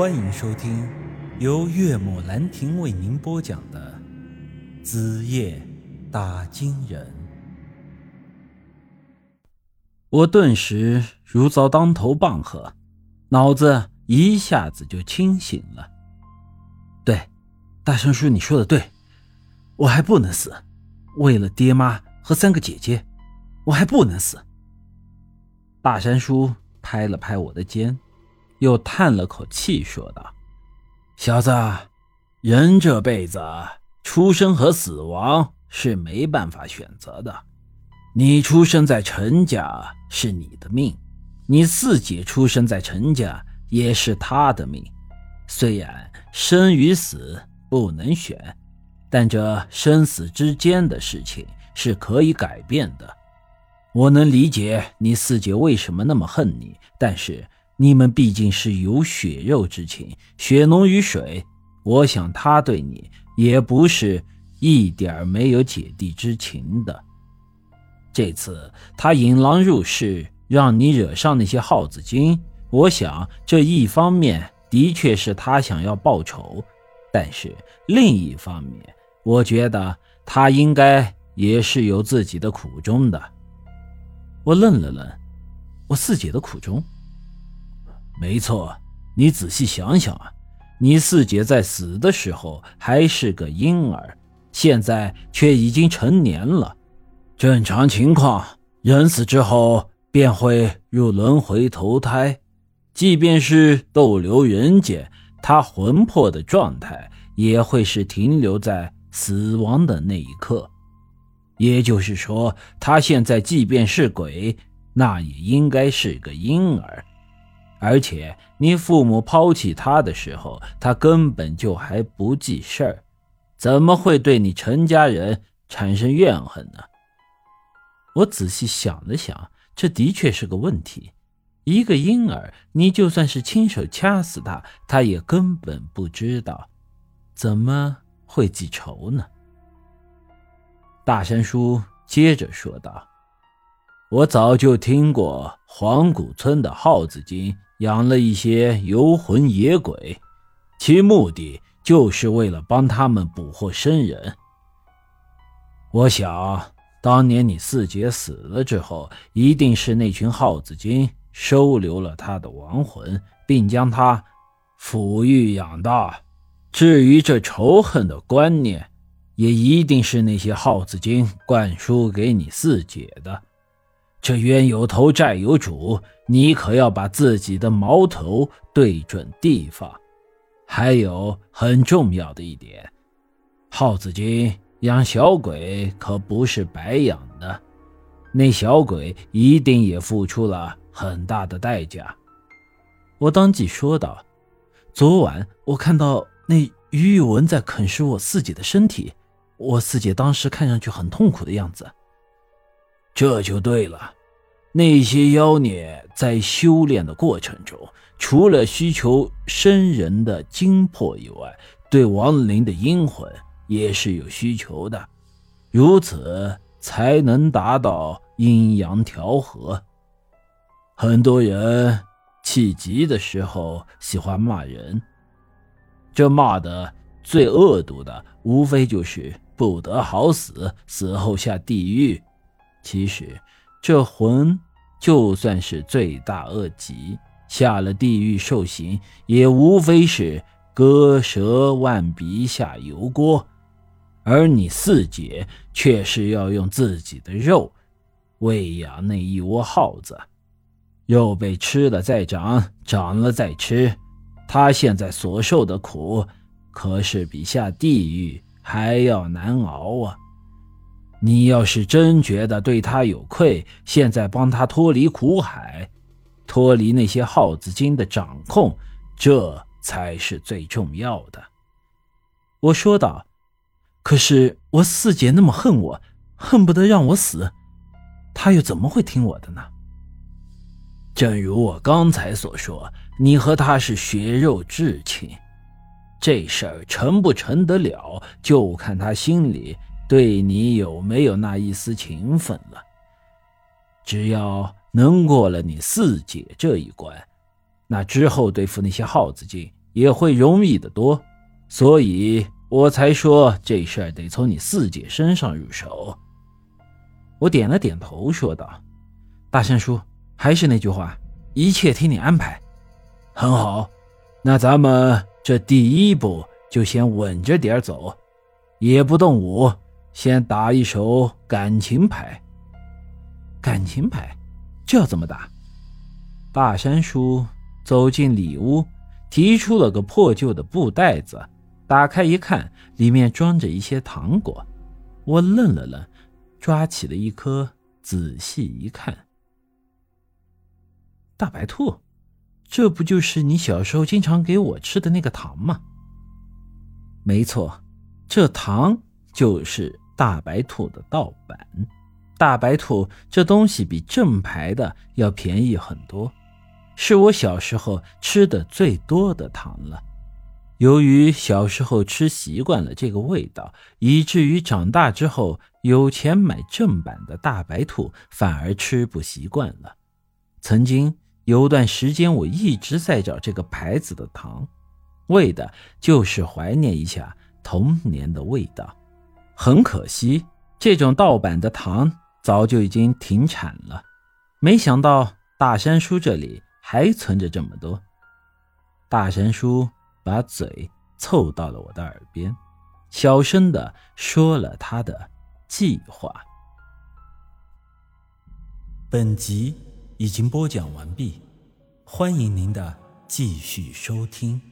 欢迎收听由岳母兰亭为您播讲的《子夜打金人》。我顿时如遭当头棒喝，脑子一下子就清醒了。对，大山叔，你说的对，我还不能死，为了爹妈和三个姐姐，我还不能死。大山叔拍了拍我的肩。又叹了口气，说道：“小子，人这辈子出生和死亡是没办法选择的。你出生在陈家是你的命，你四姐出生在陈家也是她的命。虽然生与死不能选，但这生死之间的事情是可以改变的。我能理解你四姐为什么那么恨你，但是……”你们毕竟是有血肉之情，血浓于水。我想他对你也不是一点没有姐弟之情的。这次他引狼入室，让你惹上那些耗子精，我想这一方面的确是他想要报仇，但是另一方面，我觉得他应该也是有自己的苦衷的。我愣了愣，我四姐的苦衷。没错，你仔细想想啊，你四姐在死的时候还是个婴儿，现在却已经成年了。正常情况，人死之后便会入轮回投胎，即便是逗留人间，他魂魄的状态也会是停留在死亡的那一刻。也就是说，他现在即便是鬼，那也应该是个婴儿。而且你父母抛弃他的时候，他根本就还不记事儿，怎么会对你陈家人产生怨恨呢？我仔细想了想，这的确是个问题。一个婴儿，你就算是亲手掐死他，他也根本不知道，怎么会记仇呢？大山叔接着说道：“我早就听过黄谷村的耗子精。”养了一些游魂野鬼，其目的就是为了帮他们捕获生人。我想，当年你四姐死了之后，一定是那群耗子精收留了她的亡魂，并将她抚育养大。至于这仇恨的观念，也一定是那些耗子精灌输给你四姐的。这冤有头，债有主，你可要把自己的矛头对准地方。还有很重要的一点，耗子精养小鬼可不是白养的，那小鬼一定也付出了很大的代价。我当即说道：“昨晚我看到那于玉文在啃食我四姐的身体，我四姐当时看上去很痛苦的样子。”这就对了，那些妖孽在修炼的过程中，除了需求生人的精魄以外，对亡灵的阴魂也是有需求的，如此才能达到阴阳调和。很多人气急的时候喜欢骂人，这骂的最恶毒的，无非就是不得好死，死后下地狱。其实，这魂就算是罪大恶极，下了地狱受刑，也无非是割舌腕鼻下油锅。而你四姐却是要用自己的肉喂养那一窝耗子，肉被吃了再长，长了再吃，她现在所受的苦，可是比下地狱还要难熬啊！你要是真觉得对他有愧，现在帮他脱离苦海，脱离那些耗子精的掌控，这才是最重要的。我说道：“可是我四姐那么恨我，恨不得让我死，她又怎么会听我的呢？”正如我刚才所说，你和她是血肉至亲，这事儿成不成得了，就看她心里。对你有没有那一丝情分了？只要能过了你四姐这一关，那之后对付那些耗子精也会容易得多，所以我才说这事儿得从你四姐身上入手。我点了点头，说道：“大山叔，还是那句话，一切听你安排。”很好，那咱们这第一步就先稳着点走，也不动武，先打一手感情牌。感情牌，这要怎么打？大山叔走进里屋，提出了个破旧的布袋子，打开一看，里面装着一些糖果。我愣了愣，抓起了一颗，仔细一看，大白兔，这不就是你小时候经常给我吃的那个糖吗？没错，这糖就是大白兔的盗版。大白兔这东西比正牌的要便宜很多，是我小时候吃的最多的糖了。由于小时候吃习惯了这个味道，以至于长大之后有钱买正版的大白兔反而吃不习惯了。曾经有段时间，我一直在找这个牌子的糖，为的就是怀念一下童年的味道。很可惜，这种盗版的糖。早就已经停产了，没想到大山叔这里还存着这么多。大山叔把嘴凑到了我的耳边，小声的说了他的计划。本集已经播讲完毕，欢迎您的继续收听。